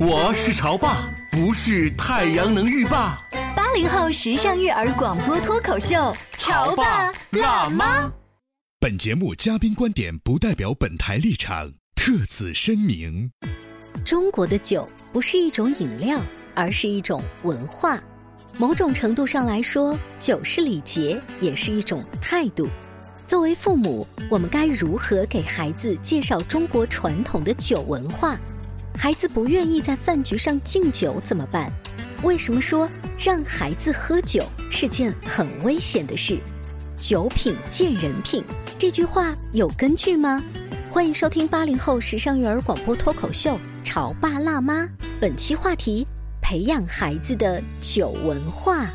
我是潮爸，不是太阳能浴霸。八零后时尚育儿广播脱口秀，潮爸辣妈。本节目嘉宾观点不代表本台立场，特此声明。中国的酒不是一种饮料，而是一种文化。某种程度上来说，酒是礼节，也是一种态度。作为父母，我们该如何给孩子介绍中国传统的酒文化？孩子不愿意在饭局上敬酒怎么办？为什么说让孩子喝酒是件很危险的事？酒品见人品这句话有根据吗？欢迎收听八零后时尚育儿广播脱口秀《潮爸辣妈》，本期话题：培养孩子的酒文化。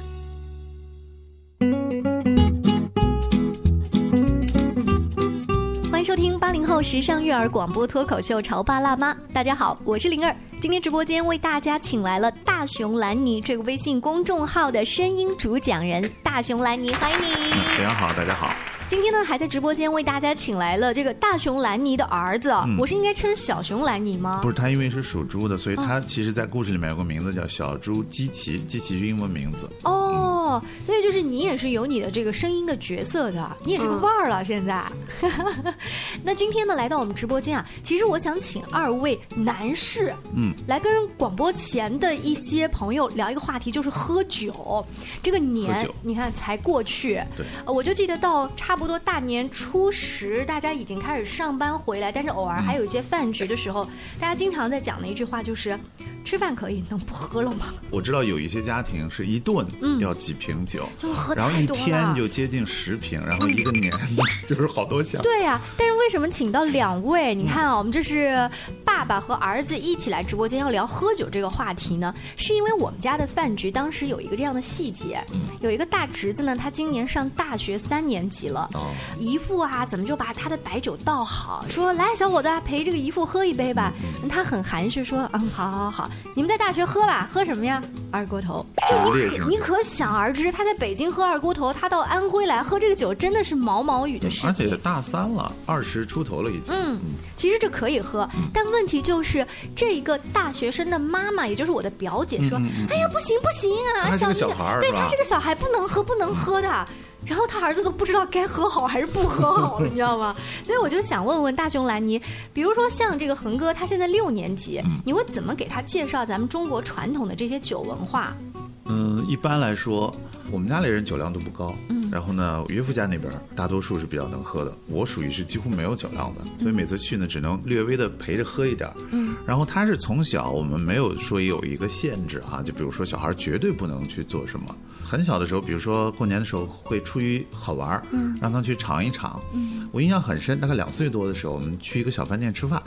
收听八零后时尚育儿广播脱口秀《潮爸辣妈》，大家好，我是灵儿。今天直播间为大家请来了大熊兰尼这个微信公众号的声音主讲人，大熊兰尼，欢迎你。大家好，大家好。今天呢，还在直播间为大家请来了这个大熊兰尼的儿子，我是应该称小熊兰尼吗？不是，他因为是属猪的，所以他其实，在故事里面有个名字叫小猪基奇，基奇是英文名字。哦，所以就是你也是有你的这个声音的角色的，你也是个腕儿了。现在，那今天呢，来到我们直播间啊，其实我想请二位男士，嗯，来跟广播前的一些朋友聊一个话题，就是喝酒。这个年，你看才过去，对，我就记得到差不。多大年初十，大家已经开始上班回来，但是偶尔还有一些饭局的时候，大家经常在讲的一句话就是：吃饭可以，能不喝了吗？我知道有一些家庭是一顿要几瓶酒，就喝然后一天就接近十瓶，然后一个年 就是好多箱。对呀，但是为什么请到两位？你看啊，我们这是爸爸和儿子一起来直播间要聊喝酒这个话题呢？是因为我们家的饭局当时有一个这样的细节，有一个大侄子呢，他今年上大学三年级了。姨父啊，怎么就把他的白酒倒好？说来，小伙子陪这个姨父喝一杯吧。他很含蓄说，嗯，好好好，你们在大学喝吧，喝什么呀？二锅头。你你可想而知，他在北京喝二锅头，他到安徽来喝这个酒，真的是毛毛雨的事情。而且大三了，二十出头了已经。嗯，其实这可以喝，但问题就是这一个大学生的妈妈，也就是我的表姐说，哎呀，不行不行啊，小孩对他是个小孩，不能喝不能喝的。然后他儿子都不知道该喝好还是不喝好，你知道吗？所以我就想问问大熊兰尼，比如说像这个恒哥，他现在六年级，你会怎么给他介绍咱们中国传统的这些酒文化？嗯，一般来说，我们家里人酒量都不高。嗯，然后呢，岳父家那边大多数是比较能喝的，我属于是几乎没有酒量的，所以每次去呢，只能略微的陪着喝一点。嗯，然后他是从小我们没有说有一个限制哈，就比如说小孩绝对不能去做什么。很小的时候，比如说过年的时候，会出于好玩儿，让他去尝一尝。嗯我印象很深，大概两岁多的时候，我们去一个小饭店吃饭，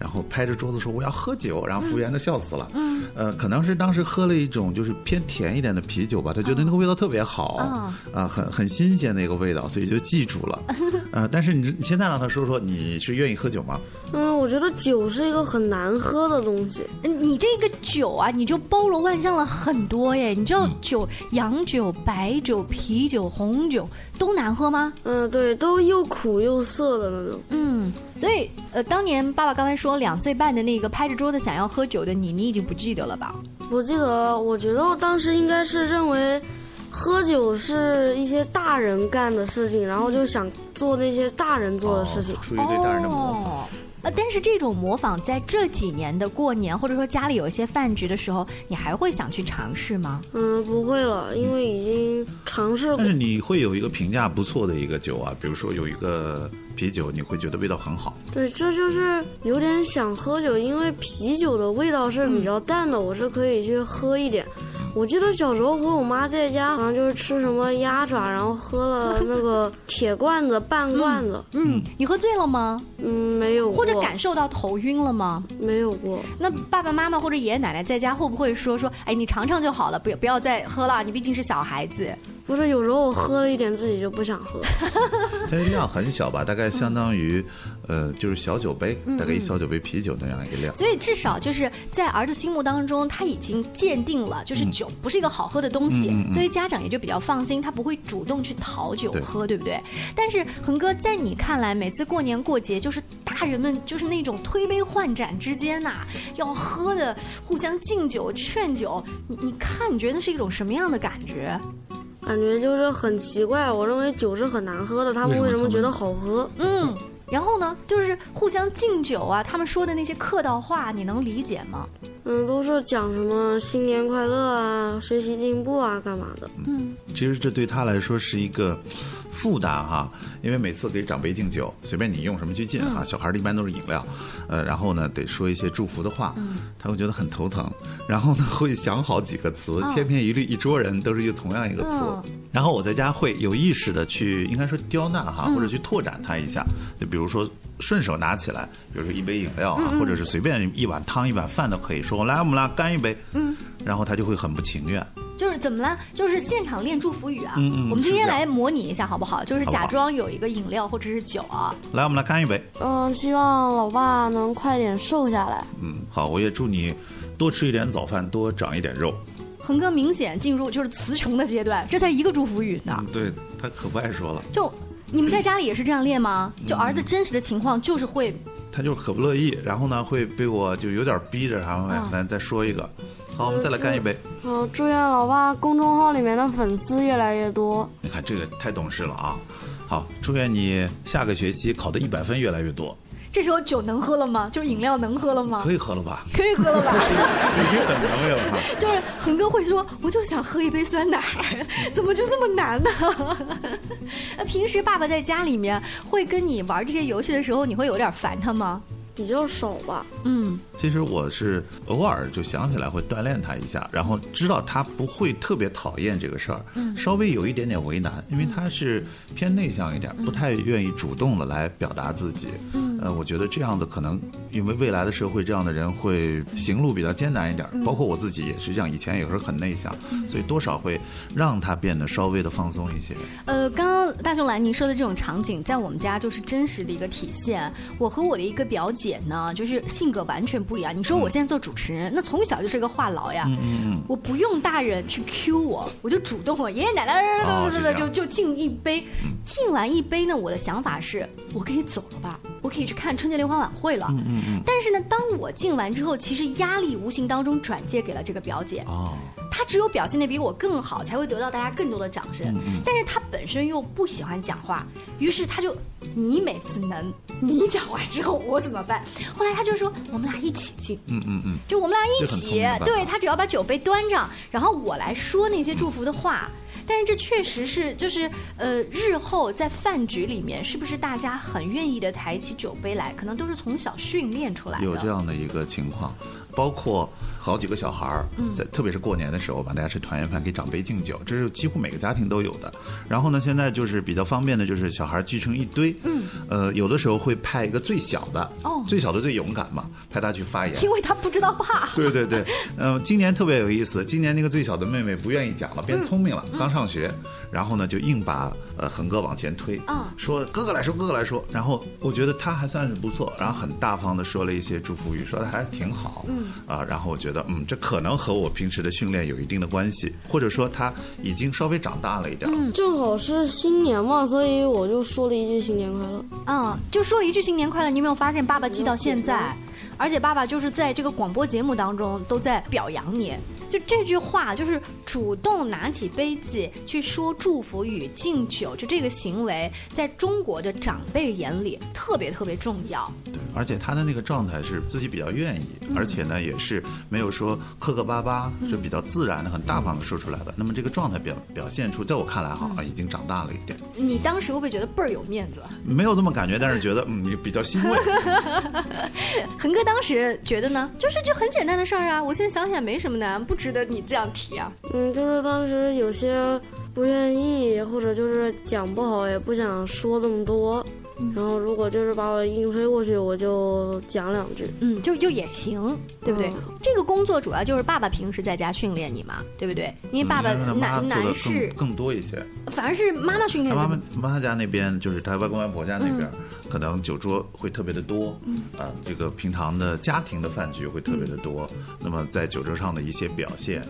然后拍着桌子说我要喝酒，然后服务员都笑死了。呃，可能是当时喝了一种就是偏甜一点的啤酒吧，他觉得那个味道特别好，啊，很很新鲜的一个味道，所以就记住了。呃，但是你你现在让他说说，你是愿意喝酒吗？嗯，我觉得酒是一个很难喝的东西。你这个酒啊，你就包罗万象了很多耶。你知道酒洋。酒、白酒、啤酒、红酒都难喝吗？嗯，对，都又苦又涩的那种。嗯，所以呃，当年爸爸刚才说两岁半的那个拍着桌子想要喝酒的你，你已经不记得了吧？不记得，我觉得我当时应该是认为喝酒是一些大人干的事情，然后就想做那些大人做的事情。出于对大人的模仿。呃，但是这种模仿在这几年的过年，或者说家里有一些饭局的时候，你还会想去尝试吗？嗯，不会了，因为已经尝试过但。是你会有一个评价不错的一个酒啊，比如说有一个啤酒，你会觉得味道很好。对，这就是有点想喝酒，因为啤酒的味道是比较淡的，我是可以去喝一点。我记得小时候和我妈在家，好像就是吃什么鸭爪，然后喝了那个铁罐子、半罐子。嗯，你喝醉了吗？嗯，没有过，或者感受到头晕了吗？没有过。那爸爸妈妈或者爷爷奶奶在家会不会说说，哎，你尝尝就好了，不要不要再喝了，你毕竟是小孩子。不是，有时候我喝了一点，自己就不想喝。它的量很小吧，大概相当于，呃，就是小酒杯，大概一小酒杯啤酒那样一个量。所以至少就是在儿子心目当中，他已经鉴定了，就是酒不是一个好喝的东西，所以家长也就比较放心，他不会主动去讨酒喝，对不对？但是恒哥，在你看来，每次过年过节，就是大人们就是那种推杯换盏之间呐、要喝的互相敬酒劝酒，你你看，你觉得那是一种什么样的感觉？感觉就是很奇怪。我认为酒是很难喝的，他们为什么觉得好喝？嗯，然后呢，就是互相敬酒啊，他们说的那些客套话，你能理解吗？嗯，都是讲什么新年快乐啊、学习进步啊，干嘛的？嗯，其实这对他来说是一个负担哈，因为每次给长辈敬酒，随便你用什么去敬哈，小孩儿一般都是饮料，呃，然后呢得说一些祝福的话，他会觉得很头疼，然后呢会想好几个词，千篇一律，一桌人都是用同样一个词，然后我在家会有意识的去，应该说刁难哈，或者去拓展他一下，就比如说顺手拿起来，比如说一杯饮料啊，或者是随便一碗汤、一碗饭都可以说，来我们俩干一杯，嗯，然后他就会很不情愿。就是怎么了？就是现场练祝福语啊！嗯嗯我们今天来模拟一下好不好？就是假装有一个饮料或者是酒啊。来，我们来干一杯。嗯，希望老爸能快点瘦下来。嗯，好，我也祝你多吃一点早饭，多长一点肉。恒哥明显进入就是词穷的阶段，这才一个祝福语呢。嗯，对他可不爱说了，就你们在家里也是这样练吗？就儿子真实的情况就是会他就是可不乐意，然后呢会被我就有点逼着，然后嗯来再说一个。好，我们再来干一杯。好，祝愿老爸公众号里面的粉丝越来越多。你看这个太懂事了啊！好，祝愿你下个学期考的一百分越来越多。这时候酒能喝了吗？就是饮料能喝了吗？可以喝了吧？可以喝了吧？已经很能为了哈。就是恒哥会说，我就想喝一杯酸奶，怎么就这么难呢？那平时爸爸在家里面会跟你玩这些游戏的时候，你会有点烦他吗？比较少吧，嗯，其实我是偶尔就想起来会锻炼他一下，然后知道他不会特别讨厌这个事儿，稍微有一点点为难，因为他是偏内向一点，不太愿意主动的来表达自己。呃，我觉得这样子可能因为未来的社会，这样的人会行路比较艰难一点，包括我自己也是这样，以前也是很内向，所以多少会让他变得稍微的放松一些。呃，刚刚大熊兰您说的这种场景，在我们家就是真实的一个体现。我和我的一个表姐呢，就是性格完全不一样。你说我现在做主持人，那从小就是个话痨呀，嗯我不用大人去 Q 我，我就主动我爷爷奶奶哦是这样。就就敬一杯，敬完一杯呢，我的想法是我可以走了吧，我可以去看春节联欢晚会了。嗯。但是呢，当我敬完之后，其实压力无形当中转借给了这个表姐。哦，他只有表现的比我更好，才会得到大家更多的掌声。但是他本身又不喜欢讲话，于是他就你每次能，你讲完之后我怎么办？后来他就说我们俩一起敬，嗯嗯嗯，就我们俩一起对他只要把酒杯端上，然后我来说那些祝福的话。但是这确实是，就是呃，日后在饭局里面，是不是大家很愿意的抬起酒杯来？可能都是从小训练出来的。有这样的一个情况，包括好几个小孩儿，在特别是过年的时候吧，大家吃团圆饭给长辈敬酒，这是几乎每个家庭都有的。然后呢，现在就是比较方便的，就是小孩聚成一堆，嗯，呃，有的时候会派一个最小的，哦最小的最勇敢嘛，派他去发言。因为他不知道怕。对对对，嗯、今年特别有意思。今年那个最小的妹妹不愿意讲了，变聪明了，刚上学，然后呢就硬把呃恒哥往前推，啊说哥哥来说，哥哥来说。然后我觉得他还算是不错，然后很大方的说了一些祝福语，说的还挺好，嗯啊，然后我觉得嗯，这可能和我平时的训练有一定的关系，或者说他已经稍微长大了一点。嗯正好是新年嘛，所以我就说了一句新年快乐。嗯，就说了一句新年快乐，你有没有发现爸爸记到现在？而且爸爸就是在这个广播节目当中都在表扬你。就这句话，就是主动拿起杯子去说祝福语、敬酒，就这个行为，在中国的长辈眼里特别特别重要。对，而且他的那个状态是自己比较愿意，而且呢也是没有说磕磕巴巴，就比较自然的、很大方的说出来的。那么这个状态表表现出，在我看来哈，已经长大了一点。你当时会不会觉得倍儿有面子？没有这么感觉，但是觉得嗯比较欣慰。恒 哥当时觉得呢，就是这很简单的事儿啊，我现在想想没什么难，不值得你这样提啊。嗯，就是当时有些不愿意，或者就是讲不好，也不想说这么多。然后如果就是把我硬推过去，我就讲两句。嗯，就就也行，对不对？这个工作主要就是爸爸平时在家训练你嘛，对不对？因为爸爸男男士更多一些，反而是妈妈训练。妈妈妈妈家那边就是他外公外婆家那边。可能酒桌会特别的多，嗯，啊，这个平常的家庭的饭局会特别的多，那么在酒桌上的一些表现，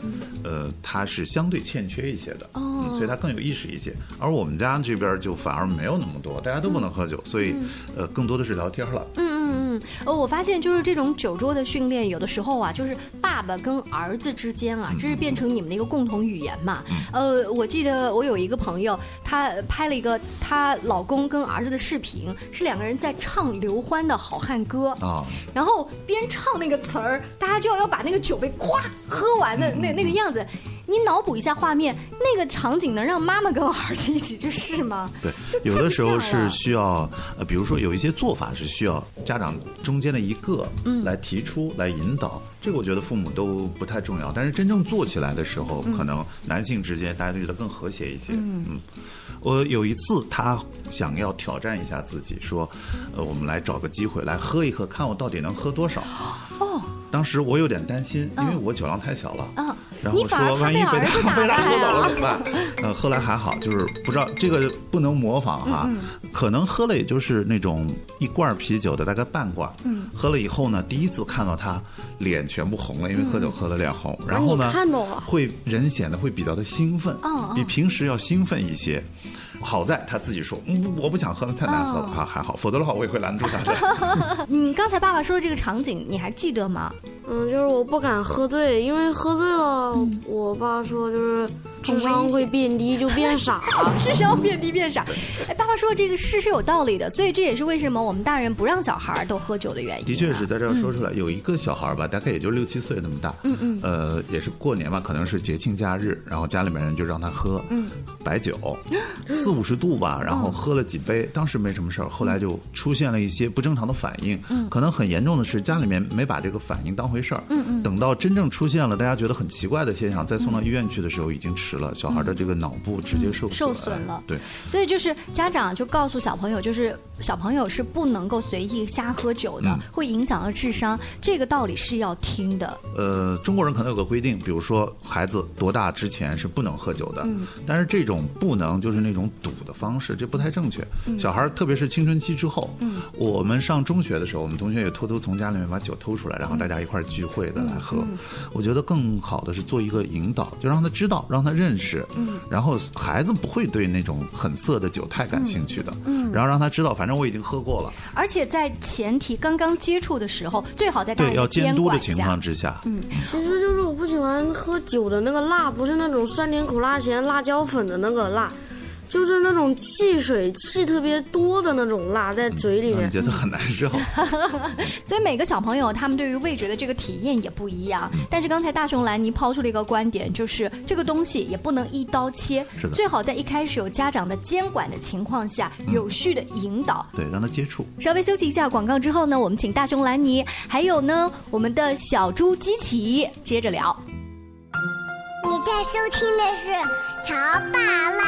呃，他是相对欠缺一些的，哦，所以他更有意识一些。而我们家这边就反而没有那么多，大家都不能喝酒，所以，呃，更多的是聊天了。嗯嗯嗯，呃，我发现就是这种酒桌的训练，有的时候啊，就是爸爸跟儿子之间啊，这是变成你们的一个共同语言嘛。呃，我记得我有一个朋友，她拍了一个她老公跟儿子的视频，是。两个人在唱刘欢的好汉歌啊，然后边唱那个词儿，大家就要要把那个酒杯咵喝完的那那个样子。你脑补一下画面，那个场景能让妈妈跟我儿子一起去试吗？对，有的时候是需要呃，比如说有一些做法是需要家长中间的一个来提出来引导，这个我觉得父母都不太重要。但是真正做起来的时候，可能男性之间大家都觉得更和谐一些。嗯。我有一次，他想要挑战一下自己，说：“呃，我们来找个机会来喝一喝，看我到底能喝多少。”哦，当时我有点担心，因为我酒量太小了。嗯，然后说万一被他被他喝倒了怎么办？呃，后来还好，就是不知道这个不能模仿哈，可能喝了也就是那种一罐啤酒的大概半罐。嗯，喝了以后呢，第一次看到他脸全部红了，因为喝酒喝的脸红。然后呢，会人显得会比较的兴奋，比平时要兴奋一些。好在他自己说，嗯，我不想喝，太难喝了哈，还好，否则的话我也会拦住他的。你，刚才爸爸说的这个场景，你还记得吗？嗯，就是我不敢喝醉，因为喝醉了，我爸说就是智商会变低，就变傻，智商变低变傻。哎，爸爸说这个事是有道理的，所以这也是为什么我们大人不让小孩都喝酒的原因。的确是在这儿说出来，有一个小孩吧，大概也就六七岁那么大，嗯嗯，呃，也是过年吧，可能是节庆假日，然后家里面人就让他喝白酒，四五十度吧，然后喝了几杯，当时没什么事儿，后来就出现了一些不正常的反应，嗯。可能很严重的是家里面没把这个反应当回。事儿，嗯嗯，等到真正出现了大家觉得很奇怪的现象，再送到医院去的时候已经迟了，小孩的这个脑部直接受受损了。对，所以就是家长就告诉小朋友，就是小朋友是不能够随意瞎喝酒的，会影响到智商，这个道理是要听的。呃，中国人可能有个规定，比如说孩子多大之前是不能喝酒的，嗯，但是这种不能就是那种赌的方式，这不太正确。小孩特别是青春期之后，嗯，我们上中学的时候，我们同学也偷偷从家里面把酒偷出来，然后大家一块。聚会的来喝，我觉得更好的是做一个引导，就让他知道，让他认识，嗯，然后孩子不会对那种很涩的酒太感兴趣的，嗯，然后让他知道，反正我已经喝过了，而且在前提刚刚接触的时候，最好在对要监督的情况之下，嗯，其实就是我不喜欢喝酒的那个辣，不是那种酸甜苦辣咸辣椒粉的那个辣。就是那种汽水气特别多的那种辣在嘴里面，觉得很难受。所以每个小朋友他们对于味觉的这个体验也不一样。但是刚才大熊兰尼抛出了一个观点，就是这个东西也不能一刀切，最好在一开始有家长的监管的情况下，有序的引导，对，让他接触。稍微休息一下广告之后呢，我们请大熊兰尼，还有呢我们的小猪基奇接着聊。你在收听的是《乔爸辣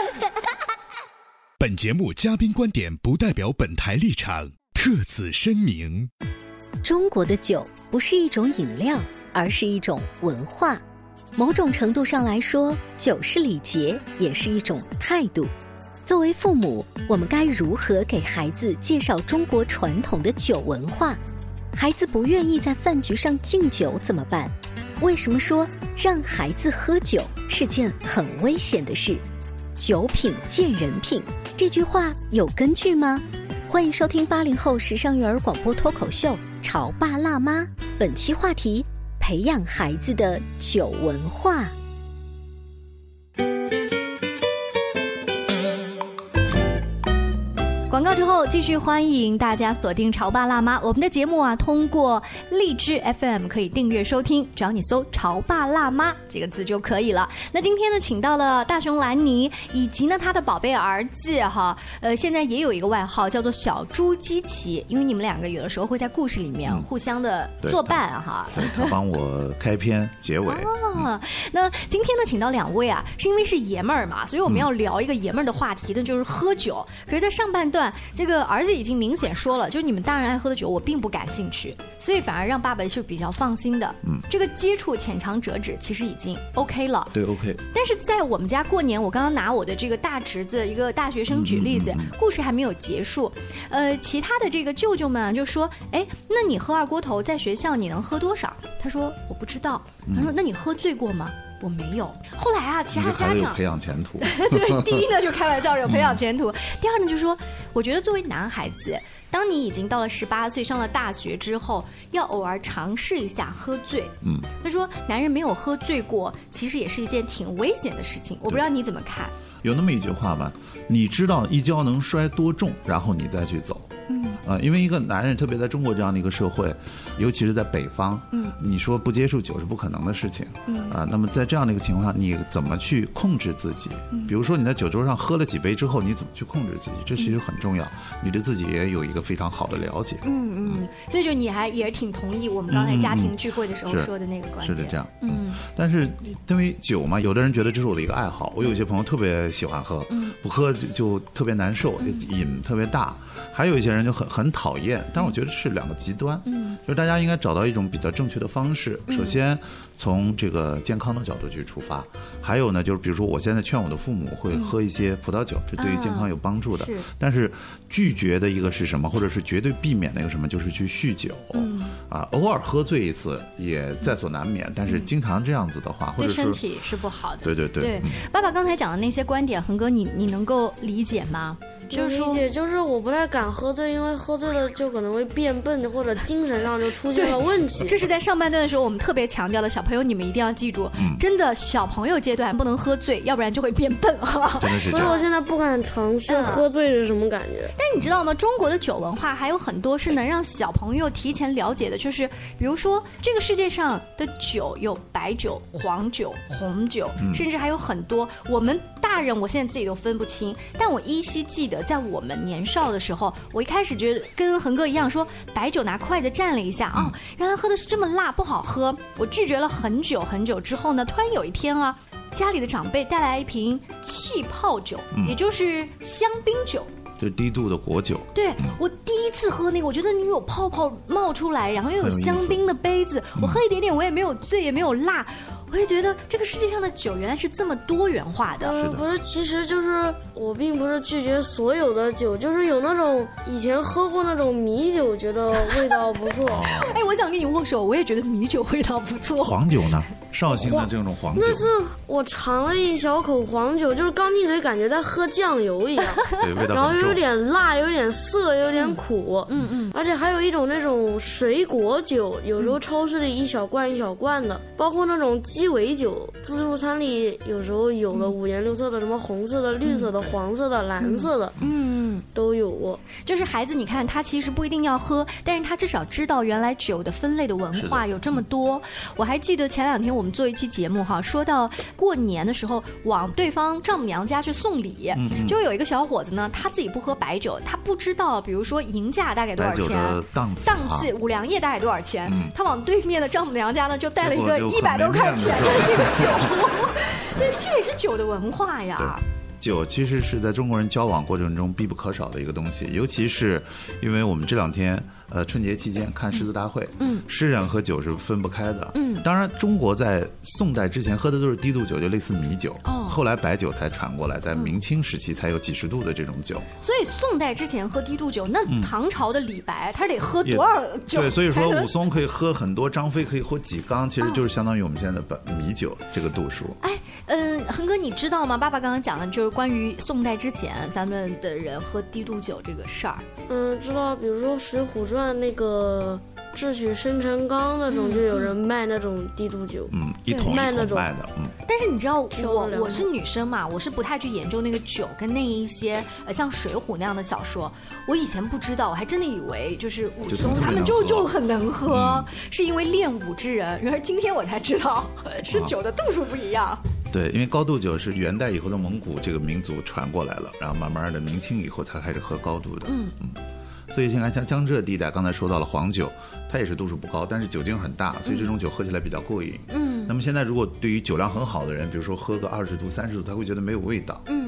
本节目嘉宾观点不代表本台立场，特此声明。中国的酒不是一种饮料，而是一种文化。某种程度上来说，酒是礼节，也是一种态度。作为父母，我们该如何给孩子介绍中国传统的酒文化？孩子不愿意在饭局上敬酒怎么办？为什么说让孩子喝酒是件很危险的事？酒品见人品，这句话有根据吗？欢迎收听八零后时尚育儿广播脱口秀《潮爸辣妈》，本期话题：培养孩子的酒文化。广告之后，继续欢迎大家锁定《潮爸辣妈》我们的节目啊，通过荔枝 FM 可以订阅收听，只要你搜“潮爸辣妈”这个字就可以了。那今天呢，请到了大熊兰尼以及呢他的宝贝儿子哈，呃，现在也有一个外号叫做小猪基奇，因为你们两个有的时候会在故事里面互相的作伴啊哈。他帮我开篇结尾。啊，那今天呢，请到两位啊，是因为是爷们儿嘛，所以我们要聊一个爷们儿的话题，那就是喝酒。可是，在上半段，这个儿子已经明显说了，就是你们大人爱喝的酒，我并不感兴趣，所以反而让爸爸是比较放心的。嗯，这个接触浅尝辄止，其实已经 OK 了。对，OK。但是在我们家过年，我刚刚拿我的这个大侄子，一个大学生举例子，故事还没有结束。呃，其他的这个舅舅们啊就说：“哎，那你喝二锅头在学校你能喝多少？”他说：“我不知道。”他说：“那你喝醉过吗？”我没有。后来啊，其他家长培养前途。对，第一呢就开玩笑 有培养前途，第二呢就是说，我觉得作为男孩子，当你已经到了十八岁，上了大学之后，要偶尔尝试一下喝醉。嗯，他说，男人没有喝醉过，其实也是一件挺危险的事情。我不知道你怎么看。有那么一句话吧，你知道一跤能摔多重，然后你再去走。嗯啊、因为一个男人，特别在中国这样的一个社会，尤其是在北方，嗯你说不接触酒是不可能的事情。嗯啊、那么在这样的一个情况下，你怎么去控制自己？嗯比如说你在酒桌上喝了几杯之后，你怎么去控制自己？这其实很重要，你对自己也有一个非常好的了解。嗯嗯，所以就你还也挺同意我们刚才家庭聚会的时候说的那个观点。是的，这样。嗯但是因为酒嘛，有的人觉得这是我的一个爱好，我有一些朋友特别喜欢喝，嗯不喝就就特别难受，瘾特别大。还有一些人就很很讨厌，但我觉得是两个极端。嗯就是大家应该找到一种比较正确的方式。嗯首先从这个健康的角度去出发，还有呢，就是比如说我现在劝我的父母会喝一些葡萄酒，这对于健康有帮助的。是但是拒绝的一个是什么，或者是绝对避免的一个什么，就是去酗酒。嗯啊，偶尔喝醉一次也在所难免，但是经常这样子的话，或对身体是不好的。对对对对嗯，爸爸刚才讲的那些观点，恒哥你你能够理解吗？就是理解，就是我不太敢喝醉，因为喝醉了就可能会变笨，或者精神上就出现了问题。这是在上半段的时候我们特别强调的，小朋友你们一定要记住，嗯真的小朋友阶段不能喝醉，要不然就会变笨哈。真的是所以我现在不敢尝试嗯喝醉是什么感觉。但你知道吗？中国的酒文化还有很多是能让小朋友提前了解的，就是比如说这个世界上的酒有白酒、黄酒、红酒，嗯甚至还有很多我们大人我现在自己都分不清。但我依稀记得，在我们年少的时候，我一开始觉得跟恒哥一样，说白酒拿筷子蘸了一下，哦，原来喝的是这么辣，不好喝。我拒绝了很久很久之后呢，突然有一天啊。家里的长辈带来一瓶气泡酒，嗯也就是香槟酒，就低度的果酒。对我第一次喝那个，我觉得你有泡泡冒出来，然后又有香槟的杯子，我喝一点点，我也没有醉，也没有辣，我也觉得这个世界上的酒原来是这么多元化的。呃，不是，其实就是我并不是拒绝所有的酒，就是有那种以前喝过那种米酒，觉得味道不错。哎，我想跟你握手，我也觉得米酒味道不错。黄酒呢？绍兴的这种黄酒那，是我尝了一小口黄酒，就是刚进嘴感觉在喝酱油一样，对，味道然后又有。点辣，有点涩，有点苦，嗯嗯，而且还有一种那种水果酒，有时候超市里一小罐一小罐的，包括那种鸡尾酒，自助餐里有时候有的五颜六色的，什么红色的、绿色的、黄色的、蓝色的，嗯，都有过。就是孩子，你看他其实不一定要喝，但是他至少知道原来酒的分类的文化有这么多。我还记得前两天我们做一期节目哈，说到过年的时候往对方丈母娘家去送礼，就有一个小伙子呢，他自己不喝白酒，他不知道，比如说银价大概多少钱。的档次档啊次五粮液大概多少钱？嗯他往对面的丈母娘家呢，就带了一个一百多块钱 这个酒，这这也是酒的文化呀。酒其实是在中国人交往过程中必不可少的一个东西，尤其是因为我们这两天呃春节期间看诗词大会，嗯诗人和酒是分不开的。嗯当然中国在宋代之前喝的都是低度酒，就类似米酒，哦后来白酒才传过来，在明清时期才有几十度的这种酒。所以宋代之前喝低度酒，那嗯唐朝的李白他得喝多少酒？对，所以说武松可以喝很多，张飞可以喝几缸，其实就是相当于我们现在的本米酒这个度数。哎，嗯，恒哥，你知道吗？爸爸刚刚讲的就是关于宋代之前咱们的人喝低度酒这个事儿。嗯，知道，比如说《水浒传》那个智取生辰纲那种，嗯就有人卖那种低度酒，嗯，一桶一卖那种卖的，嗯。但是你知道我我是女生嘛，我是不太去研究那个酒跟那一些呃像《水浒》那样的小说。我以前不知道，我还真的以为就是武就松他们就就很能喝，嗯是因为练武之人。然而今天我才知道，是啊酒的度数不一样。对，因为高度酒是元代以后的蒙古这个民族传过来了，然后慢慢的明清以后才开始喝高度的。嗯嗯所以现在像江浙地带，刚才说到了黄酒，它也是度数不高，但是酒精很大，所以这种酒喝起来比较过瘾。嗯那么现在如果对于酒量很好的人，比如说喝个二十度、三十度，他会觉得没有味道。嗯。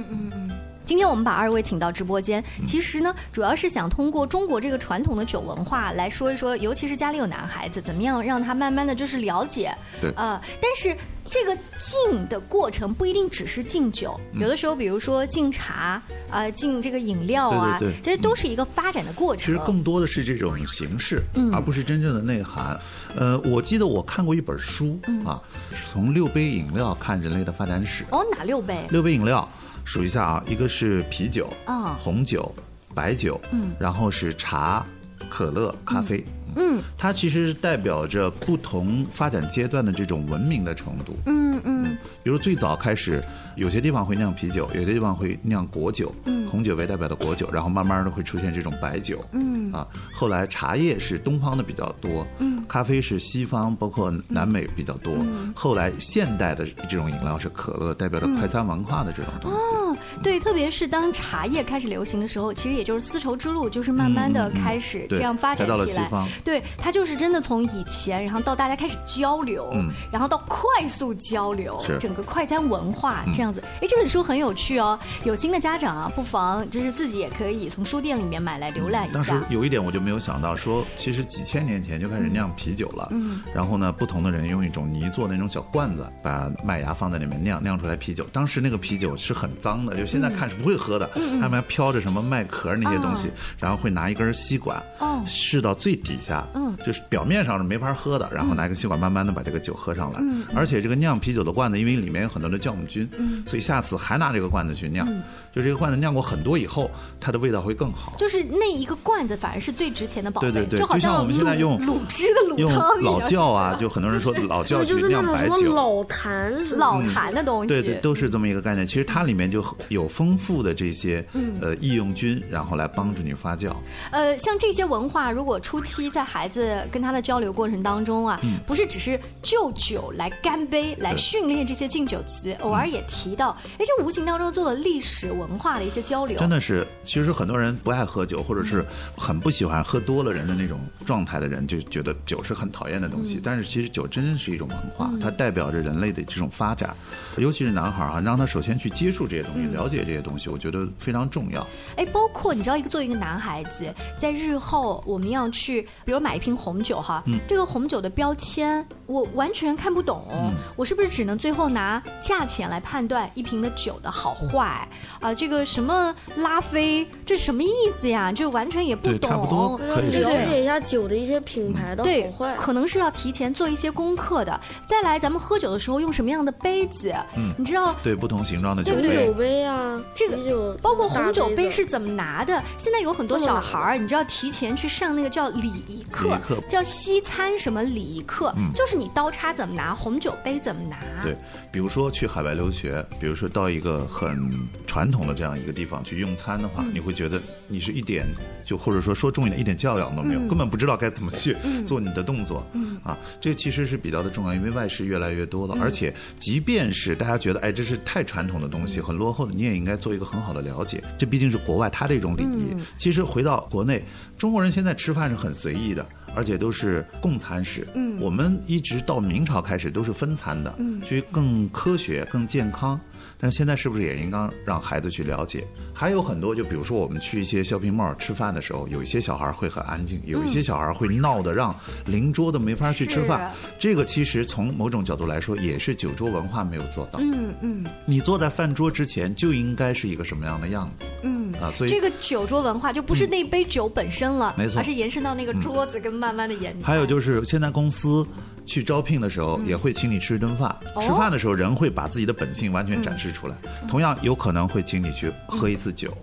今天我们把二位请到直播间，其实呢，主要是想通过中国这个传统的酒文化来说一说，尤其是家里有男孩子，怎么样让他慢慢的就是了解，对呃，但是这个敬的过程不一定只是敬酒，嗯有的时候比如说敬茶，呃，敬这个饮料啊，对对对其实都是一个发展的过程。其实更多的是这种形式，嗯而不是真正的内涵。呃，我记得我看过一本书、嗯啊，从六杯饮料看人类的发展史。哦，哪六杯？六杯饮料数一下啊，一个是啤酒、啊红酒、白酒，嗯。然后是茶、可乐、咖啡。嗯。它其实是代表着不同发展阶段的这种文明的程度。嗯嗯。比如最早开始，有些地方会酿啤酒，有些地方会酿果酒，嗯。红酒为代表的果酒，然后慢慢的会出现这种白酒，嗯啊，后来茶叶是东方的比较多，嗯咖啡是西方，包括南美比较多，嗯后来现代的这种饮料是可乐，代表着快餐文化的这种东西。哦，对，特别是当茶叶开始流行的时候，其实也就是丝绸之路，就是慢慢的开始这样发展才到了起来。西方对，它就是真的从以前，然后到大家开始交流，嗯然后到快速交流，是整个快餐文化嗯这样子。哎、这本书很有趣哦，有心的家长啊，不妨就是自己也可以从书店里面买来浏览一下。有一点我就没有想到，说其实几千年前就开始酿啤酒了。嗯然后呢，不同的人用一种泥做的那种小罐子，把麦芽放在里面酿，酿出来啤酒。当时那个啤酒是很脏的，就现在看是不会喝的，嗯嗯上面飘着什么麦壳那些东西，哦然后会拿一根吸管，哦试到最底下，嗯就是表面上是没法喝的，然后拿一个吸管慢慢的把这个酒喝上来。嗯而且这个酿啤酒的罐子，因为里面有很多的酵母菌，嗯所以下次还拿这个罐子去酿。嗯就这个罐子酿过很多以后，它的味道会更好。就是那一个罐子反而是最值钱的宝贝，对对对，就好像我们现在用卤汁的卤汤老窖啊，就很多人说老窖去就是那酿白种什么酒。老坛老坛的东西，对对，都是这么一个概念。其实它里面就有丰富的这些嗯呃益用菌，然后来帮助你发酵。呃，像这些文化，如果初期在孩子跟他的交流过程当中啊，嗯不是只是就酒来干杯，来训练这些敬酒词，偶尔也提到，哎，这无形当中做了历史文化的一些交流。真的是，其实很多人不爱喝酒，或者是很不喜欢喝多了人的那种状态的人，就觉得酒是很讨厌的东西。嗯但是其实酒真正是一种文化，嗯它代表着人类的这种发展，尤其是男孩儿啊，让他首先去接触这些东西，嗯了解这些东西，我觉得非常重要。哎，包括你知道，一个作为一个男孩子，在日后我们要去，比如买一瓶红酒哈，嗯这个红酒的标签我完全看不懂，我是不是只能最后拿价钱来判断一瓶的酒的好坏啊？这个什么拉菲，这什么意思呀？这完全也不懂。对，差不多可以了解一下酒的一些品牌的好坏，可能是要提前做一些功课的。再来，咱们喝酒的时候用什么样的杯子？嗯，你知道？对，不同形状的酒杯。酒杯啊，这个包括红酒杯是怎么拿的？现在有很多小孩儿，你知道提前去上那个叫礼仪课，叫西餐什么礼仪课，就是你刀叉怎么拿，红酒杯怎么拿。对，比如说去海外留学，比如说到一个很传统的这样一个地方去用餐的话，你会觉得你是一点就或者说说重一点一点教养都没有，根本不知道该怎么去做你的动作。啊，这其实是比较的重要，因为外事越来越多了，而且即便是大家觉得哎这是太传统的东西，很落后的，你也应该做一个很好的了解。这毕竟是国外他的一种礼仪。其实回到国内，中国人现在吃饭是很随意的。而且都是共餐式，嗯，我们一直到明朝开始都是分餐的，嗯，所以更科学、更健康。但是现在是不是也应该让孩子去了解？还有很多，就比如说我们去一些 shopping mall 吃饭的时候，有一些小孩会很安静，有一些小孩会闹得让邻桌的没法去吃饭。这个其实从某种角度来说，也是酒桌文化没有做到。嗯嗯，你坐在饭桌之前就应该是一个什么样的样子？嗯啊，所以这个酒桌文化就不是那杯酒本身了，没错，而是延伸到那个桌子跟慢慢的延。还有就是现在公司。去招聘的时候也会请你吃一顿饭，吃饭的时候人会把自己的本性完全展示出来。同样有可能会请你去喝一次酒，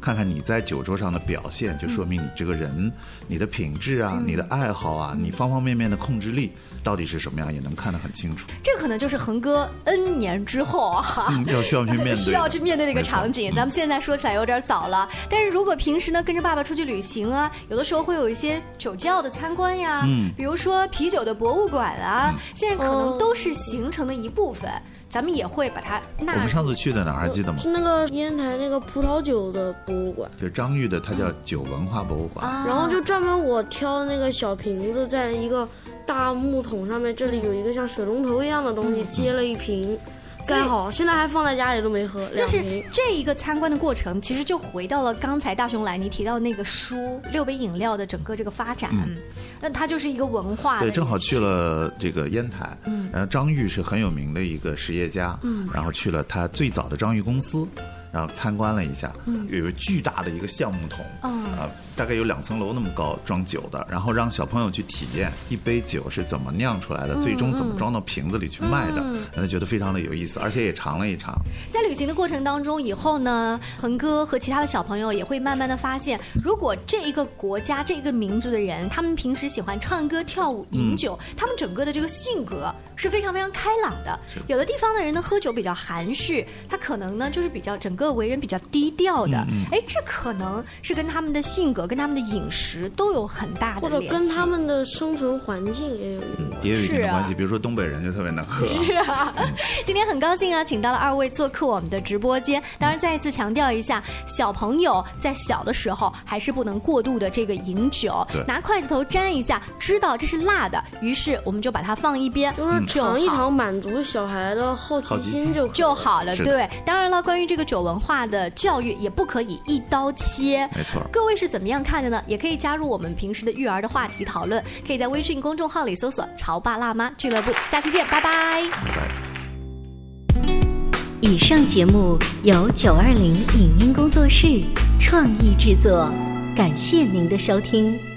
看看你在酒桌上的表现，就说明你这个人、你的品质啊、你的爱好啊、你方方面面的控制力到底是什么样，也能看得很清楚。这可能就是恒哥 N 年之后哈要需要去面对 需要去面对那个场景。咱们现在说起来有点早了，但是如果平时呢跟着爸爸出去旅行啊，有的时候会有一些酒窖的参观呀，嗯，比如说啤酒的博物馆。馆啊，现在可能都是行程的一部分，咱们也会把它纳。我们上次去的哪儿还记得吗？是那个烟台那个葡萄酒的博物馆，就张裕的，它叫酒文化博物馆。然后就专门我挑那个小瓶子，在一个大木桶上面，这里有一个像水龙头一样的东西，接了一瓶。盖好，现在还放在家里都没喝。就是这一个参观的过程，其实就回到了刚才大雄来你提到那个书《六杯饮料》的整个这个发展。那它就是一个文化。对，正好去了这个烟台。嗯。然后张裕是很有名的一个实业家。嗯。然后去了他最早的张裕公司，然后参观了一下。嗯。有个巨大的一个橡木桶。啊。大概有两层楼那么高，装酒的，然后让小朋友去体验一杯酒是怎么酿出来的，最终怎么装到瓶子里去卖的，让他觉得非常的有意思，而且也尝了一尝。在旅行的过程当中，以后呢，恒哥和其他的小朋友也会慢慢的发现，如果这一个国家、这一个民族的人，他们平时喜欢唱歌、跳舞、饮酒，他们整个的这个性格是非常非常开朗的。有的地方的人呢，喝酒比较含蓄，他可能呢就是比较整个为人比较低调的。哎，这可能是跟他们的性格。跟他们的饮食都有很大的，或者跟他们的生存环境也有，也有一定的关系。比如说东北人就特别能喝。是啊，今天很高兴啊，请到了二位做客我们的直播间。当然，再一次强调一下，小朋友在小的时候还是不能过度的这个饮酒。拿筷子头沾一下，知道这是辣的，于是我们就把它放一边，就是尝一尝，满足小孩的好奇心就就好了。对，当然了，关于这个酒文化的教育，也不可以一刀切。没错，各位是怎么样？看的呢，也可以加入我们平时的育儿的话题讨论，可以在微信公众号里搜索“潮爸辣妈俱乐部”。下期见，拜拜。拜拜。以上节目由九二零影音工作室创意制作，感谢您的收听。